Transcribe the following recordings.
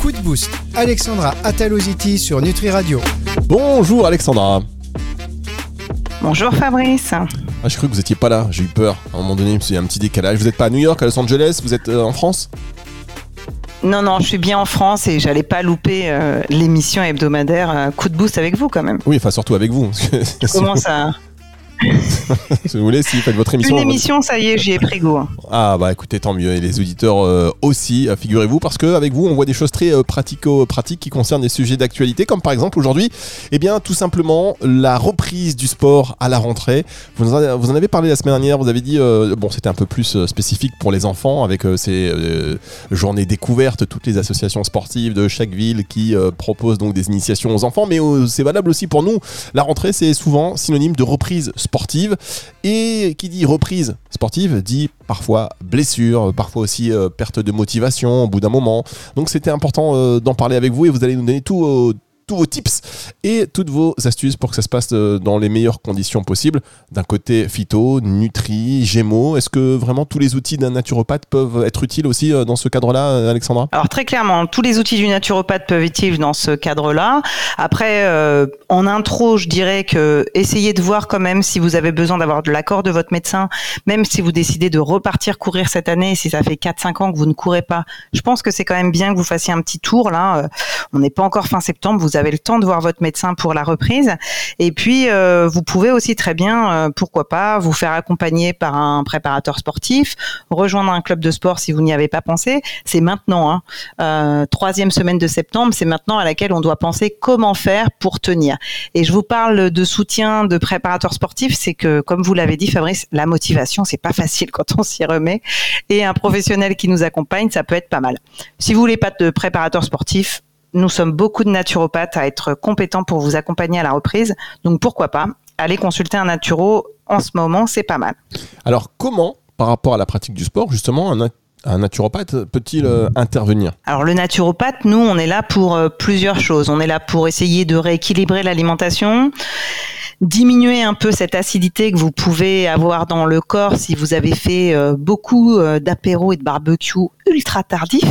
Coup de boost, Alexandra Ataloziti sur Nutri Radio. Bonjour Alexandra. Bonjour Fabrice. Ah, je cru que vous étiez pas là, j'ai eu peur. À un moment donné, il y a un petit décalage. Vous n'êtes pas à New York, à Los Angeles, vous êtes euh, en France? Non, non, je suis bien en France et j'allais pas louper euh, l'émission hebdomadaire euh, Coup de boost avec vous quand même. Oui, enfin surtout avec vous. Comment ça? Si vous voulez, si vous faites votre émission. Une émission, ça y est, j'y ai pris goût. hein. Ah bah écoutez, tant mieux. Et les auditeurs euh, aussi, euh, figurez-vous, parce qu'avec vous, on voit des choses très euh, pratico-pratiques qui concernent des sujets d'actualité, comme par exemple aujourd'hui, eh bien tout simplement la reprise du sport à la rentrée. Vous en, avez- vous en avez parlé la semaine dernière, vous avez dit, euh, bon c'était un peu plus spécifique pour les enfants, avec ces journées découvertes, toutes les associations sportives de chaque ville qui proposent donc des initiations aux enfants, mais c'est valable aussi pour nous. La rentrée, c'est souvent synonyme de reprise sportive. Et qui dit reprise sportive dit parfois blessure, parfois aussi euh, perte de motivation au bout d'un moment. Donc c'était important euh, d'en parler avec vous et vous allez nous donner tout, euh, tous vos tips et toutes vos astuces pour que ça se passe euh, dans les meilleures conditions possibles. D'un côté phyto, nutri, gémeaux. Est-ce que vraiment tous les outils d'un naturopathe peuvent être utiles aussi euh, dans ce cadre-là, euh, Alexandra? Alors très clairement, tous les outils du naturopathe peuvent être utiles dans ce cadre-là. Après, en intro, je dirais que essayez de voir quand même si vous avez besoin d'avoir de l'accord de votre médecin, même si vous décidez de repartir courir cette année, si ça fait 4-5 ans que vous ne courez pas. Je pense que c'est quand même bien que vous fassiez un petit tour là. On n'est pas encore fin septembre, avez le temps de voir votre médecin pour la reprise. Et puis, euh, vous pouvez aussi très bien, euh, pourquoi pas, vous faire accompagner par un préparateur sportif, rejoindre un club de sport si vous n'y avez pas pensé. C'est maintenant. Hein. Euh, troisième semaine de septembre, c'est maintenant à laquelle on doit penser comment faire pour tenir. Et je vous parle de soutien de préparateur sportif, c'est que, comme vous l'avez dit, Fabrice, la motivation, c'est pas facile quand on s'y remet. Et un professionnel qui nous accompagne, ça peut être pas mal. Si vous voulez pas de préparateur sportif, nous sommes beaucoup de naturopathes à être compétents pour vous accompagner à la reprise. Donc pourquoi pas aller consulter un naturo en ce moment, c'est pas mal. Alors comment, par rapport à la pratique du sport, justement, un, nat- un naturopathe peut-il euh, intervenir? Alors le naturopathe, nous, on est là pour euh, plusieurs choses. On est là pour essayer de rééquilibrer l'alimentation, diminuer un peu cette acidité que vous pouvez avoir dans le corps si vous avez fait euh, beaucoup euh, d'apéros et de barbecue ultra tardif.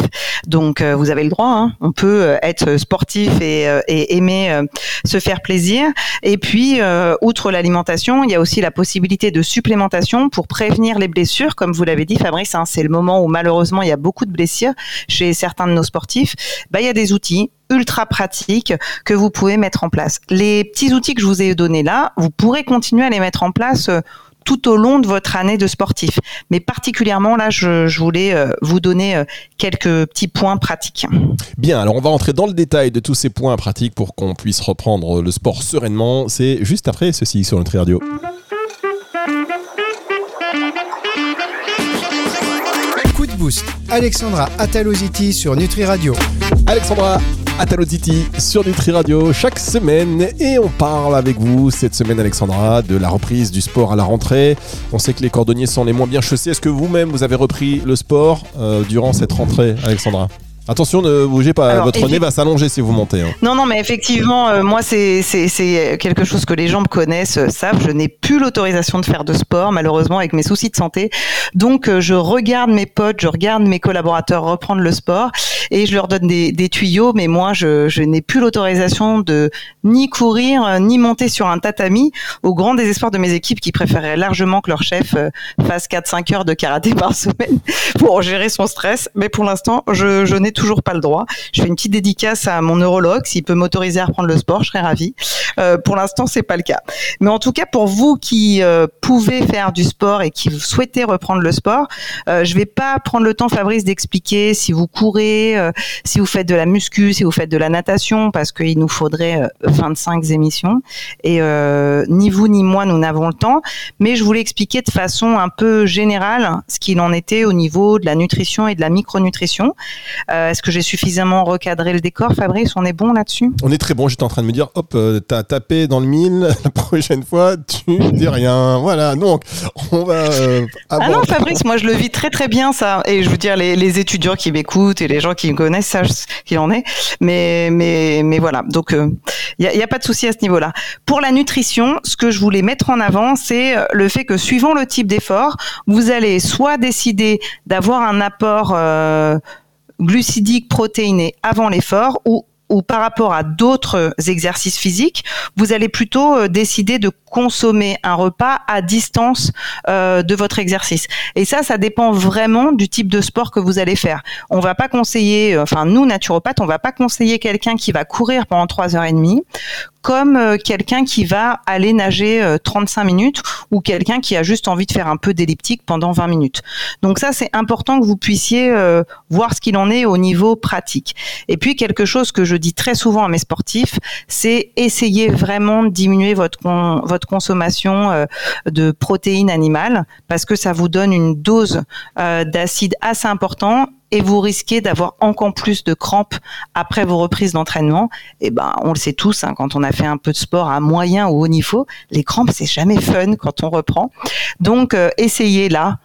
Donc euh, vous avez le droit, hein. on peut euh, être sportif et, aimer se faire plaisir. Et puis, outre l'alimentation, il y a aussi la possibilité de supplémentation pour prévenir les blessures. Comme vous l'avez dit, Fabrice, hein, c'est le moment où malheureusement il y a beaucoup de blessures chez certains de nos sportifs. Bah, il y a des outils ultra pratiques que vous pouvez mettre en place. Les petits outils que je vous ai donnés là, vous pourrez continuer à les mettre en place. euh, tout au long de votre année de sportif. Mais particulièrement, là, je, je voulais euh, vous donner euh, quelques petits points pratiques. Bien, alors on va entrer dans le détail de tous ces points pratiques pour qu'on puisse reprendre le sport sereinement. C'est juste après ceci sur Nutri Radio. Coup de boost, Alexandra Ataloziti sur Nutri Radio. Alexandra Ataloziti sur Nutri Radio chaque semaine et on parle avec vous cette semaine Alexandra de la reprise du sport à la rentrée. On sait que les cordonniers sont les moins bien chaussés. Est-ce que vous-même vous avez repris le sport euh, durant cette rentrée Alexandra? Attention, ne bougez pas, Alors, votre nez va s'allonger si vous montez. hein. Non, non, mais effectivement, euh, moi, c'est quelque chose que les gens me connaissent, euh, savent. Je n'ai plus l'autorisation de faire de sport, malheureusement, avec mes soucis de santé. Donc, euh, je regarde mes potes, je regarde mes collaborateurs reprendre le sport et je leur donne des, des tuyaux. Mais moi, je, je n'ai plus l'autorisation de ni courir, ni monter sur un tatami, au grand désespoir de mes équipes qui préféraient largement que leur chef fasse 4-5 heures de karaté par semaine pour gérer son stress. Mais pour l'instant, je, je n'ai toujours pas le droit. Je fais une petite dédicace à mon neurologue. S'il peut m'autoriser à reprendre le sport, je serais ravie. Euh, pour l'instant, c'est pas le cas. Mais en tout cas, pour vous qui euh, pouvez faire du sport et qui souhaitez reprendre le sport, euh, je vais pas prendre le temps, Fabrice, d'expliquer si vous courez, euh, si vous faites de la muscu, si vous faites de la natation, parce qu'il nous faudrait euh, 25 émissions. Et ni vous ni moi, nous n'avons le temps. Mais je voulais expliquer de façon un peu générale ce qu'il en était au niveau de la nutrition et de la micronutrition. Est-ce que j'ai suffisamment recadré le décor, Fabrice? On est bon là-dessus? On est très bon. J'étais en train de me dire, hop, t'as tapé dans le mille. La prochaine fois, tu dis rien. Voilà. Donc, on va. ah non, Fabrice, moi je le vis très très bien ça. Et je veux dire, les, les étudiants qui m'écoutent et les gens qui me connaissent savent ce qu'il en est. Mais mais mais voilà. Donc, il n'y a, a, pas de souci à ce niveau-là. Pour la nutrition, ce que je voulais mettre en avant, c'est le fait que suivant le type d'effort, vous allez soit décider d'avoir un apport euh, glucidique protéiné avant l'effort ou ou par rapport à d'autres exercices physiques, vous allez plutôt euh, décider de consommer un repas à distance euh, de votre exercice. Et ça, ça dépend vraiment du type de sport que vous allez faire. On va pas conseiller, enfin nous naturopathes, on va pas conseiller quelqu'un qui va courir pendant trois heures et demie comme euh, quelqu'un qui va aller nager 35 euh, minutes ou quelqu'un qui a juste envie de faire un peu d'elliptique pendant 20 minutes. Donc ça, c'est important que vous puissiez euh, voir ce qu'il en est au niveau pratique. Et puis quelque chose que je dis très souvent à mes sportifs, c'est essayer vraiment de diminuer votre votre consommation de protéines animales parce que ça vous donne une dose d'acide assez important et vous risquez d'avoir encore plus de crampes après vos reprises d'entraînement. Et eh ben, on le sait tous, hein, quand on a fait un peu de sport à moyen ou haut niveau, les crampes c'est jamais fun quand on reprend. Donc, euh, essayez là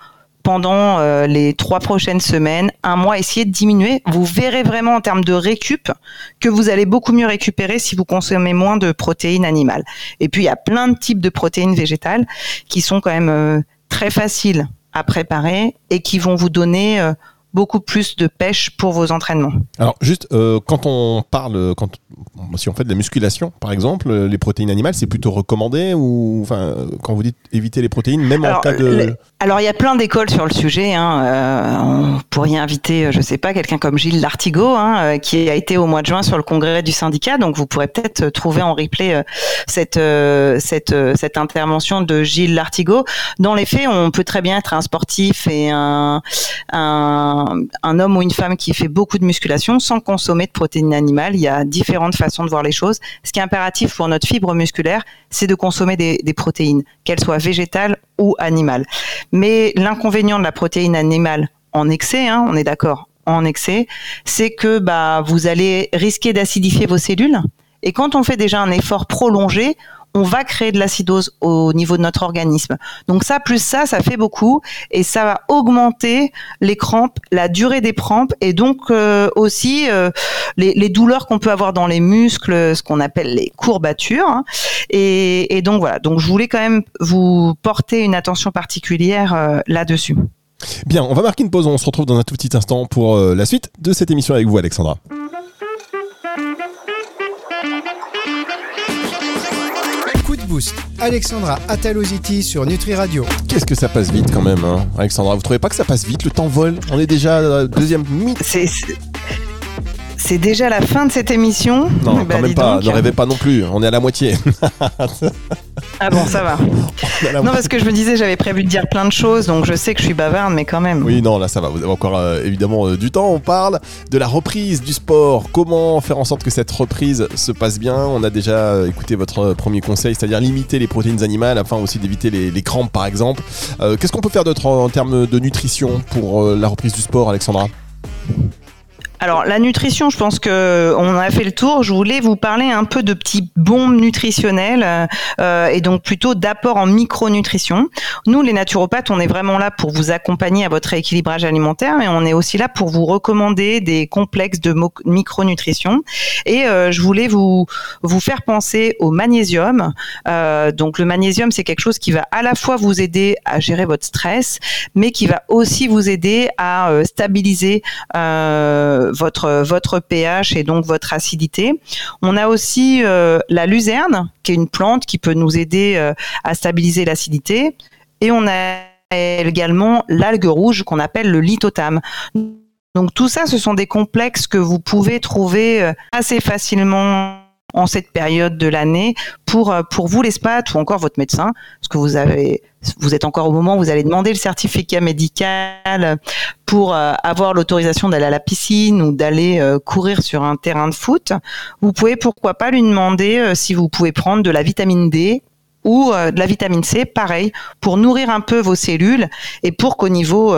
pendant euh, les trois prochaines semaines, un mois, essayez de diminuer. Vous verrez vraiment en termes de récup que vous allez beaucoup mieux récupérer si vous consommez moins de protéines animales. Et puis il y a plein de types de protéines végétales qui sont quand même euh, très faciles à préparer et qui vont vous donner beaucoup plus de pêche pour vos entraînements. Alors juste euh, quand on parle, quand si on fait de la musculation par exemple, les protéines animales c'est plutôt recommandé ou enfin quand vous dites éviter les protéines même en cas de alors il y a plein d'écoles sur le sujet. Hein. Euh, on pourrait inviter, je sais pas, quelqu'un comme Gilles Lartigot, hein, euh, qui a été au mois de juin sur le congrès du syndicat. Donc vous pourrez peut-être trouver en replay euh, cette cette cette intervention de Gilles Lartigot. Dans les faits, on peut très bien être un sportif et un un, un homme ou une femme qui fait beaucoup de musculation sans consommer de protéines animales. Il y a différentes façons de voir les choses. Ce qui est impératif pour notre fibre musculaire, c'est de consommer des, protéines, qu'elles soient végétales ou animales. Mais l'inconvénient de la protéine animale en excès, hein, on est d'accord, en excès, c'est que bah, vous allez risquer d'acidifier vos cellules. Et quand on fait déjà un effort prolongé, on va créer de l'acidose au niveau de notre organisme. Donc ça, plus ça, ça fait beaucoup et ça va augmenter les crampes, la durée des crampes et donc euh, aussi euh, les, douleurs qu'on peut avoir dans les muscles, ce qu'on appelle les courbatures. Hein. Et, donc voilà, donc je voulais quand même vous porter une attention particulière euh, là-dessus. Bien, on va marquer une pause, on se retrouve dans un tout petit instant pour la suite de cette émission avec vous Alexandra. Alexandra Ataloziti sur Nutri Radio. Qu'est-ce que ça passe vite quand même, hein, Alexandra Vous trouvez pas que ça passe vite Le temps vole? On est déjà à la deuxième minute. C'est déjà la fin de cette émission. Non, quand bah, même pas. Ne rêvez pas non plus. On est à la moitié. ah bon, ça va. Non, parce que je me disais, j'avais prévu de dire plein de choses, donc je sais que je suis bavarde, mais quand même. Oui, non, là, ça va. Vous avez encore euh, évidemment euh, du temps. On parle de la reprise du sport. Comment faire en sorte que cette reprise se passe bien? On a déjà euh, écouté votre premier conseil, c'est-à-dire limiter les protéines animales afin aussi d'éviter les, les, crampes, par exemple. Qu'est-ce qu'on peut faire d'autre en, en termes de nutrition pour la reprise du sport, Alexandra? Alors la nutrition, je pense que on a fait le tour. Je voulais vous parler un peu de petits bombes nutritionnelles euh, et donc plutôt d'apport en micronutrition. Nous, les naturopathes, on est vraiment là pour vous accompagner à votre rééquilibrage alimentaire, mais on est aussi là pour vous recommander des complexes de micronutrition. Et euh, je voulais vous vous faire penser au magnésium. Euh, donc le magnésium, c'est quelque chose qui va à la fois vous aider à gérer votre stress, mais qui va aussi vous aider à stabiliser euh, votre votre pH et donc votre acidité. On a aussi euh, la luzerne, qui est une plante qui peut nous aider euh, à stabiliser l'acidité, et on a également l'algue rouge qu'on appelle le lithotame. Donc tout ça, ce sont des complexes que vous pouvez trouver euh, assez facilement en cette période de l'année pour euh, pour vous les spas ou encore votre médecin parce que vous avez vous êtes encore au moment où vous allez demander le certificat médical pour euh, avoir l'autorisation d'aller à la piscine ou d'aller euh, courir sur un terrain de foot, vous pouvez pourquoi pas lui demander si vous pouvez prendre de la vitamine D ou de la vitamine C, pareil, pour nourrir un peu vos cellules et pour qu'au niveau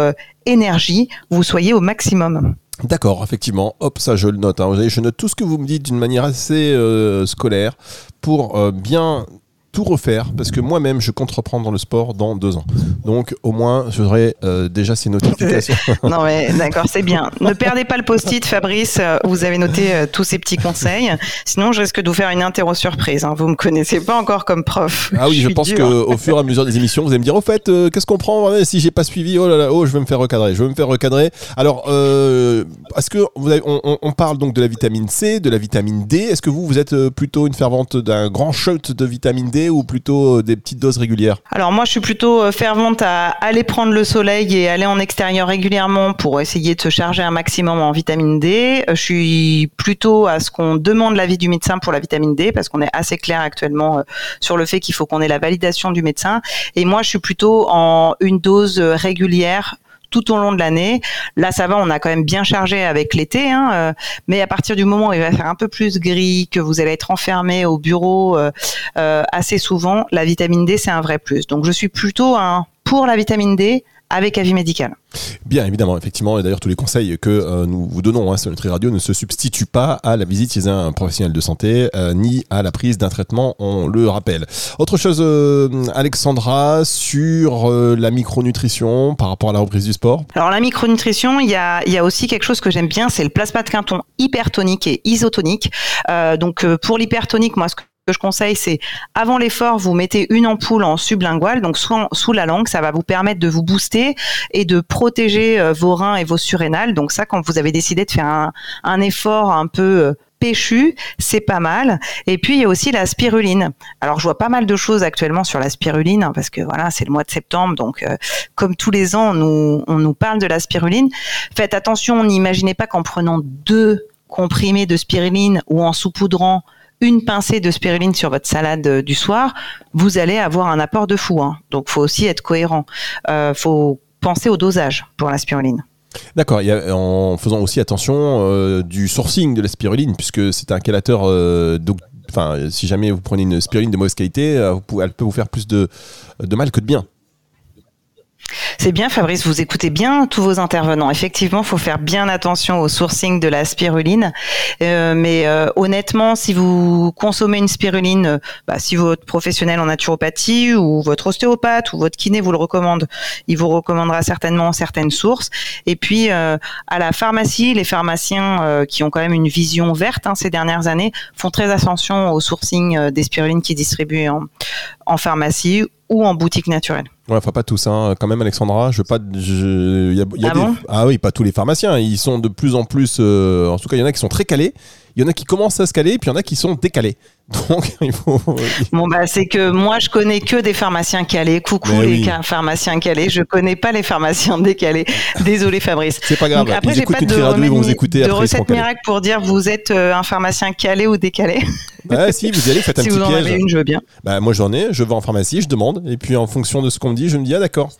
énergie, vous soyez au maximum. D'accord, effectivement. Hop, ça je le note. hein. Je note tout ce que vous me dites d'une manière assez euh, scolaire pour euh, bien tout refaire parce que moi-même je compte reprendre le sport dans deux ans. Donc au moins j'aurai euh, déjà ces notifications. Non mais d'accord, c'est bien. Ne perdez pas le post-it, Fabrice. euh, Vous avez noté euh, tous ces petits conseils. Sinon, je risque de vous faire une interro surprise. hein. Vous me connaissez pas encore comme prof. Ah oui, je, pense qu'au fur et à mesure des émissions, vous allez me dire, au fait, euh, qu'est-ce qu'on prend? Ouais, si j'ai pas suivi Oh là là, oh, je vais me faire recadrer, je vais me faire recadrer. Alors, est-ce que vous avez- on, on- on parle donc de la vitamine C, de la vitamine D. Est-ce que vous, vous êtes plutôt une fervente d'un grand shot de vitamine D ou plutôt euh, des petites doses régulières? Alors moi, je suis plutôt euh, fervente à aller prendre le soleil et aller en extérieur régulièrement pour essayer de se charger un maximum en vitamine D. Euh, Je suis plutôt à ce qu'on demande l'avis du médecin pour la vitamine D parce qu'on est assez clair actuellement sur le fait qu'il faut qu'on ait la validation du médecin. Et moi, je suis plutôt en une dose régulière tout au long de l'année. Là, ça va, on a quand même bien chargé avec l'été, hein, euh, mais à partir du moment où il va faire un peu plus gris, que vous allez être enfermé au bureau euh, euh, assez souvent, la vitamine D, c'est un vrai plus. Donc, je suis plutôt un pour la vitamine D avec avis médical. Bien évidemment, effectivement, et d'ailleurs tous les conseils que euh, nous vous donnons hein, sur Nutri Radio ne se substituent pas à la visite chez un professionnel de santé, euh, ni à la prise d'un traitement, on le rappelle. Autre chose, euh, Alexandra, sur euh, la micronutrition par rapport à la reprise du sport Alors la micronutrition, il y a, y a aussi quelque chose que j'aime bien, c'est le plasma de Quinton hypertonique et isotonique. Euh, donc euh, pour l'hypertonique, moi ce que que je conseille, c'est avant l'effort, vous mettez une ampoule en sublingual, donc sous, sous la langue, ça va vous permettre de vous booster et de protéger euh, vos reins et vos surrénales. Donc ça, quand vous avez décidé de faire un, effort un peu euh, péchu, c'est pas mal. Et puis il y a aussi la spiruline. Alors je vois pas mal de choses actuellement sur la spiruline hein, parce que voilà, c'est le mois de septembre, donc euh, comme tous les ans, on nous, on nous parle de la spiruline. Faites attention, n'imaginez pas qu'en prenant deux comprimés de spiruline ou en saupoudrant une pincée de spiruline sur votre salade euh, du soir, vous allez avoir un apport de fou. Hein. Donc faut aussi être cohérent. Euh, faut penser au dosage pour la spiruline. D'accord, en faisant aussi attention euh, du sourcing de la spiruline, puisque c'est un calateur. euh, donc, enfin, si jamais vous prenez une spiruline de mauvaise qualité, elle peut vous faire plus de, de mal que de bien. C'est bien, Fabrice, vous écoutez bien tous vos intervenants. Effectivement, il faut faire bien attention au sourcing de la spiruline. Euh, mais euh, honnêtement, si vous consommez une spiruline, euh, bah, si votre professionnel en naturopathie ou votre ostéopathe ou votre kiné vous le recommande, il vous recommandera certainement certaines sources. Et puis, à la pharmacie, les pharmaciens qui ont quand même une vision verte hein, ces dernières années font très attention au sourcing des spirulines qui distribuent en, en pharmacie ou en boutique naturelle. Ouais, enfin pas tous, hein. quand même Alexandra. Je veux pas, je, y a, il y a Ah des- bon? Ah oui, pas tous les pharmaciens. Ils sont de plus en plus, euh, en tout cas, il y en a qui sont très calés. Il y en a qui commencent à se caler, puis il y en a qui sont décalés. Donc il faut. Bon bah c'est que moi je connais que des pharmaciens calés. Coucou Mais les oui. pharmaciens calés. Je connais pas les pharmaciens décalés. Désolé Fabrice. C'est pas grave. Donc après j'ai pas de, vont remède- vous écouter de après. recette miracle pour dire vous êtes euh, un pharmacien calé ou décalé. Ouais, si vous y allez, faites un si petit vous en piège. avez une, je veux bien. Bah, moi j'en ai, je vais en pharmacie, je demande, et puis en fonction de ce qu'on me dit, je me dis, ah d'accord,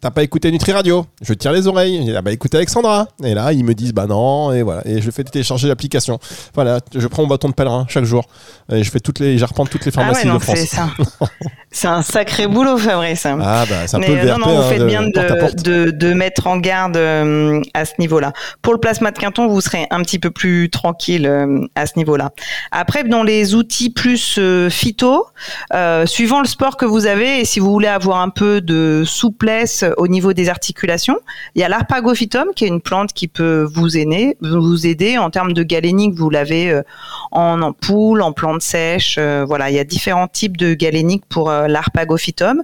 t'as pas écouté Nutri Radio, je tire les oreilles, je dis, ah bah écoutez Alexandra, et là ils me disent, bah non, et voilà, et je fais télécharger l'application. Voilà, je prends mon bâton de pèlerin chaque jour, et je fais toutes les, j'arpente toutes les Ah pharmacies ouais, de France. ça. C'est un sacré boulot, Fabrice. Ah bah c'est un Mais peu le euh, VRP, non, non, vous hein, faites de bien porte. de, de, mettre en garde euh, à ce niveau-là. Pour le plasma de Quinton, vous serez un petit peu plus tranquille euh, à ce niveau-là. Après, dans les outils plus euh, phyto, euh, suivant le sport que vous avez, et si vous voulez avoir un peu de souplesse au niveau des articulations, il y a l'arpagophytum, qui est une plante qui peut vous aider, en termes de galénique. Vous l'avez euh, en ampoule, en plante sèche. euh, voilà, il y a différents types de galénique pour euh, l'arpagophytum.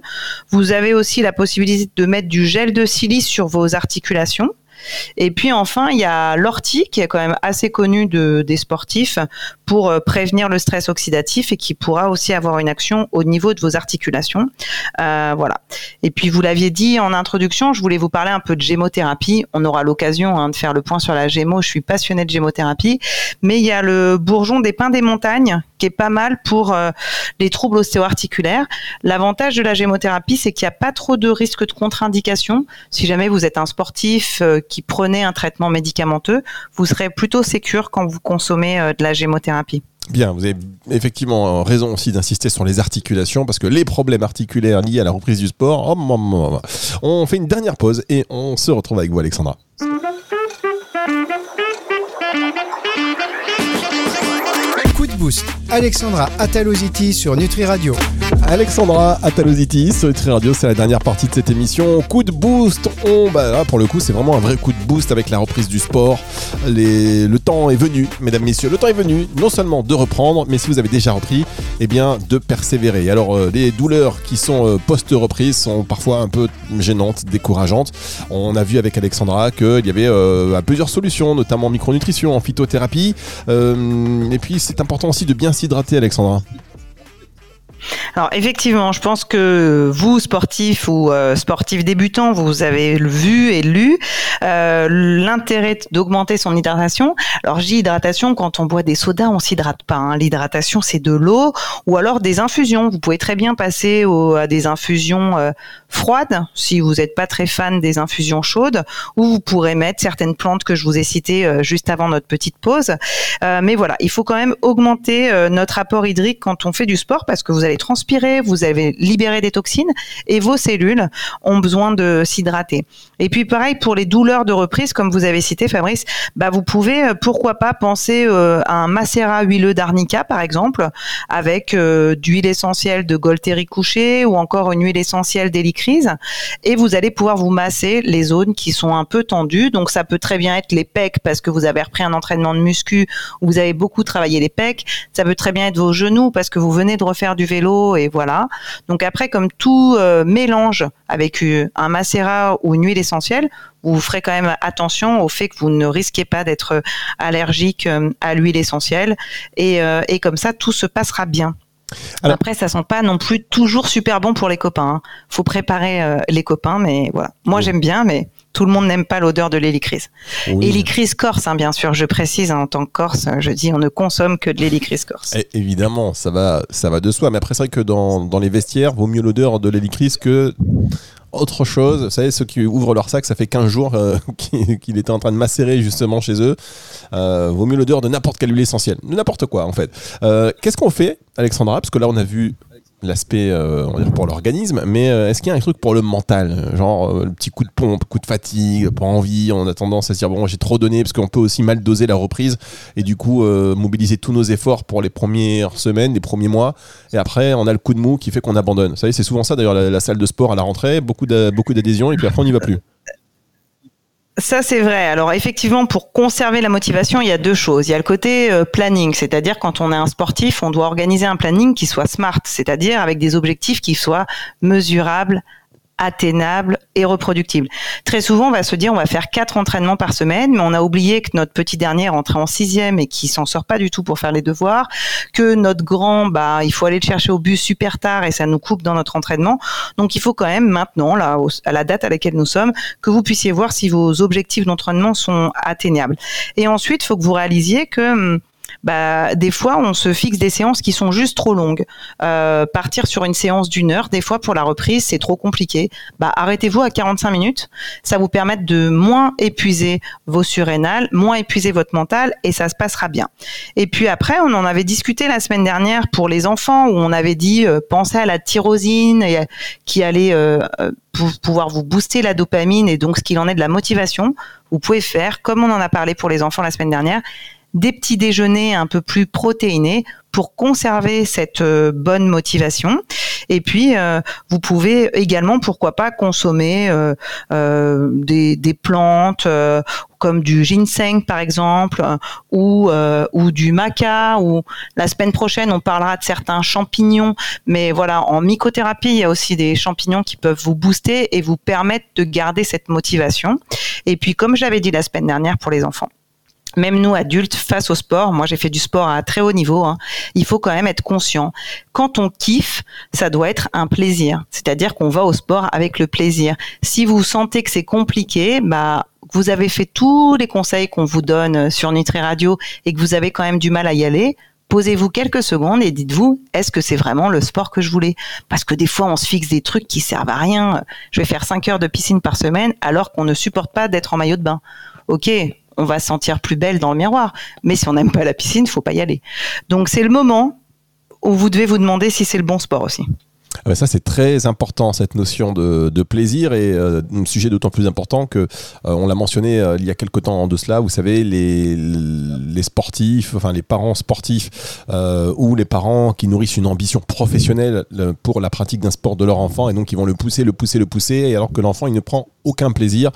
Vous avez aussi la possibilité de mettre du gel de silice sur vos articulations. Et puis enfin, il y a l'ortie qui est quand même assez connu de, des sportifs pour euh, prévenir le stress oxydatif et qui pourra aussi avoir une action au niveau de vos articulations. Euh, voilà. Et puis vous l'aviez dit en introduction, je voulais vous parler un peu de gémothérapie. On aura l'occasion hein, de faire le point sur la gémo. Je suis passionnée de gémothérapie, mais il y a le bourgeon des pins des montagnes qui est pas mal pour euh, les troubles ostéo-articulaires. L'avantage de la gémothérapie, c'est qu'il n'y a pas trop de risque de contre-indication. Si jamais vous êtes un sportif euh, qui prenait un traitement médicamenteux, vous serez plutôt sécure quand vous consommez euh, de la gémothérapie. Bien, vous avez effectivement raison aussi d'insister sur les articulations parce que les problèmes articulaires liés à la reprise du sport, oh, on fait une dernière pause et on se retrouve avec vous Alexandra. Coup de boost Alexandra Ataloziti sur Nutri Radio. Alexandra Ataloziti sur Nutri Radio, c'est la dernière partie de cette émission. Coup de boost, on, bah pour le coup, c'est vraiment un vrai coup de boost avec la reprise du sport. Le temps est venu, mesdames, messieurs, le temps est venu non seulement de reprendre, mais si vous avez déjà repris, eh bien de persévérer. Alors, euh, les douleurs qui sont euh, post-reprise sont parfois un peu gênantes, décourageantes. On a vu avec Alexandra qu'il y avait euh, plusieurs solutions, notamment micronutrition, en phytothérapie. et puis, c'est important aussi de bien s'hydrater, Alexandra. Alors effectivement, je pense que vous, sportifs ou euh, sportifs débutants, vous avez vu et lu euh, l'intérêt d'augmenter son hydratation. Alors j'ai hydratation, quand on boit des sodas, on s'hydrate pas. Hein. L'hydratation, c'est de l'eau ou alors des infusions. Vous pouvez très bien passer à des infusions euh, froides si vous n'êtes pas très fan des infusions chaudes, ou vous pourrez mettre certaines plantes que je vous ai citées juste avant notre petite pause. mais voilà, il faut quand même augmenter notre apport hydrique quand on fait du sport parce que vous allez transpirer, vous avez libéré des toxines et vos cellules ont besoin de s'hydrater. Et puis pareil pour les douleurs de reprise, comme vous avez cité Fabrice, bah vous pouvez euh, pourquoi pas penser euh, à un macérat huileux d'arnica par exemple, avec euh, d'huile essentielle de Golteri couché ou encore une huile essentielle d'hélicryse, et vous allez pouvoir vous masser les zones qui sont un peu tendues. Donc ça peut très bien être les pecs parce que vous avez repris un entraînement de muscu où vous avez beaucoup travaillé les pecs. Ça peut très bien être vos genoux parce que vous venez de refaire du vélo et voilà. Donc après, comme tout euh, mélange avec euh, un macérat ou une huile essentielle, vous ferez quand même attention au fait que vous ne risquez pas d'être allergique euh, à l'huile essentielle et, comme ça tout se passera bien. Après, ça sent pas non plus toujours super bon pour les copains. Hein. Faut préparer les copains, mais voilà. Moi, j'aime bien, mais tout le monde n'aime pas l'odeur de l'hélicryse. Oui. corse, hein, bien sûr, je précise, hein, en tant que corse, je dis on ne consomme que de l'hélicryse corse. Et eh, évidemment, ça va, ça va de soi. Mais après, c'est vrai que dans, dans les vestiaires, vaut mieux l'odeur de l'hélicryse que autre chose. Vous savez, ceux qui ouvrent leur sac, ça fait 15 jours euh, qu'il était en train de macérer justement chez eux. Euh, vaut mieux l'odeur de n'importe quelle huile essentielle. N'importe quoi, en fait. Euh, qu'est-ce qu'on fait, Alexandra? Parce que là, on a vu l'aspect euh, pour l'organisme, mais euh, est-ce qu'il y a un truc pour le mental Genre euh, le petit coup de pompe, coup de fatigue, pas envie, on a tendance à se dire bon j'ai trop donné parce qu'on peut aussi mal doser la reprise et du coup mobiliser tous nos efforts pour les premières semaines, les premiers mois et après on a le coup de mou qui fait qu'on abandonne. Vous savez c'est souvent ça d'ailleurs la, salle de sport à la rentrée, beaucoup d'adhésion et puis après on n'y va plus. Ça, c'est vrai. Alors, effectivement, pour conserver la motivation, il y a deux choses. Il y a le côté euh, planning, c'est-à-dire quand on est un sportif, on doit organiser un planning qui soit smart, c'est-à-dire avec des objectifs qui soient mesurables, atteignable et reproductible. Très souvent, on va se dire, on va faire quatre entraînements par semaine, mais on a oublié que notre petit dernier est rentré en sixième et qui s'en sort pas du tout pour faire les devoirs, que notre grand, bah, il faut aller le chercher au bus super tard et ça nous coupe dans notre entraînement. Donc, il faut quand même maintenant, là, à la date à laquelle nous sommes, que vous puissiez voir si vos objectifs d'entraînement sont atteignables. Et ensuite, il faut que vous réalisiez que hum, bah, des fois, on se fixe des séances qui sont juste trop longues. Euh, partir sur une séance d'une heure, des fois, pour la reprise, c'est trop compliqué. Bah, arrêtez-vous à 45 minutes. Ça vous permet de moins épuiser vos surrénales, moins épuiser votre mental et ça se passera bien. Et puis après, on en avait discuté la semaine dernière pour les enfants où on avait dit euh, pensez à la tyrosine qui allait euh, pouvoir vous booster la dopamine et donc ce qu'il en est de la motivation. Vous pouvez faire, comme on en a parlé pour les enfants la semaine dernière, des petits déjeuners un peu plus protéinés pour conserver cette euh, bonne motivation. Et puis, euh, vous pouvez également, pourquoi pas, consommer euh, des, plantes comme du ginseng par exemple, ou, ou du maca. Ou la semaine prochaine, on parlera de certains champignons. Mais voilà, en mycothérapie, il y a aussi des champignons qui peuvent vous booster et vous permettre de garder cette motivation. Et puis, comme j'avais dit la semaine dernière pour les enfants, même nous adultes face au sport, moi j'ai fait du sport à très haut niveau, hein, il faut quand même être conscient. Quand on kiffe, ça doit être un plaisir. C'est-à-dire qu'on va au sport avec le plaisir. Si vous sentez que c'est compliqué, bah vous avez fait tous les conseils qu'on vous donne sur Nutri Radio et que vous avez quand même du mal à y aller, posez-vous quelques secondes et dites-vous, est-ce que c'est vraiment le sport que je voulais? Parce que des fois, on se fixe des trucs qui servent à rien. Je vais faire 5 heures de piscine par semaine alors qu'on ne supporte pas d'être en maillot de bain. Ok, on va se sentir plus belle dans le miroir. Mais si on n'aime pas la piscine, faut pas y aller. Donc c'est le moment où vous devez vous demander si c'est le bon sport aussi. Ah bah ça c'est très important cette notion de, plaisir et euh, un sujet d'autant plus important que euh, on l'a mentionné euh, il y a quelque temps de cela. Vous savez les, les sportifs, enfin les parents sportifs ou les parents qui nourrissent une ambition professionnelle le- pour la pratique d'un sport de leur enfant et donc ils vont le pousser, le pousser, le pousser et alors que l'enfant il ne prend aucun plaisir,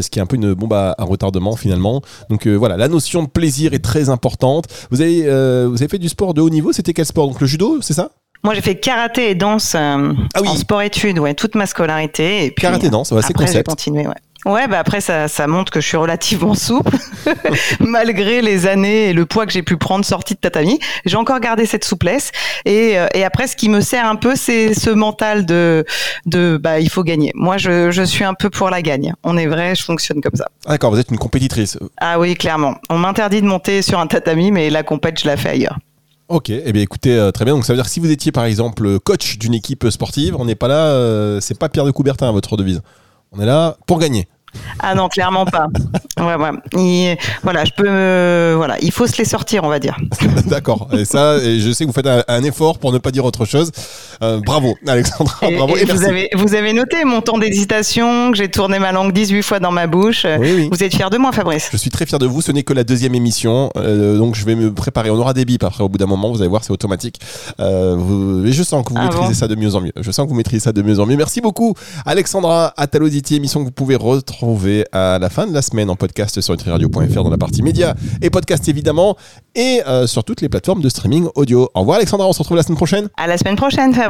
ce qui est un peu une bombe à, retardement finalement. Donc voilà, la notion de plaisir est très importante. Vous avez vous avez fait du sport de haut niveau, c'était quel sport? Donc le judo, c'est ça? Moi, j'ai fait karaté et danse euh, Ah oui. en sport-études, ouais, toute ma scolarité. Et puis, Karaté danse, ouais, c'est après, j'ai concept. continué, ouais. Ouais, bah après, ça, ça montre que je suis relativement souple, malgré les années et le poids que j'ai pu prendre sorti de tatami. J'ai encore gardé cette souplesse. Et, euh, et après, ce qui me sert un peu, c'est ce mental de, de, bah, il faut gagner. Moi, je, je suis un peu pour la gagne. On est vrai, je fonctionne comme ça. Ah, D'accord, vous êtes une compétitrice. Ah oui, clairement. On m'interdit de monter sur un tatami, mais la compète, je la fais ailleurs. Ok, eh bien écoutez, euh, très bien. Donc ça veut dire que si vous étiez par exemple coach d'une équipe sportive, on n'est pas là, euh, c'est pas Pierre de Coubertin votre devise. On est là pour gagner. Ah non, clairement pas. Ouais, ouais. Il- voilà, je peux, voilà, il faut se les sortir, on va dire. D'accord. Et ça, et je sais que vous faites un, un effort pour ne pas dire autre chose. Euh, bravo, Alexandra. Et- bravo. et Et vous merci. avez, vous avez noté mon temps d'hésitation, que j'ai tourné ma langue 18 fois dans ma bouche. Oui, oui. Vous êtes fier de moi, Fabrice Je suis très fier de vous. Ce n'est que la deuxième émission, euh, donc je vais me préparer. On aura des bips après. Au bout d'un moment, vous allez voir, c'est automatique. Euh, vous- et je sens que vous Ah maîtrisez bon ça de mieux en mieux. Je sens que vous maîtrisez ça de mieux en mieux. Merci beaucoup, Alexandra Ataloditi, émission que vous pouvez retrouver à la fin de la semaine en podcast sur nutriradio.fr dans la partie médias et podcast évidemment, et sur toutes les plateformes de streaming audio. Au revoir, Alexandra. On se retrouve la semaine prochaine. À la semaine prochaine, Fabrice.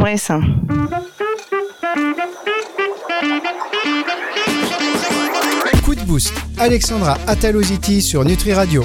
Coup de boost. Alexandra Ataloziti sur Nutri Radio.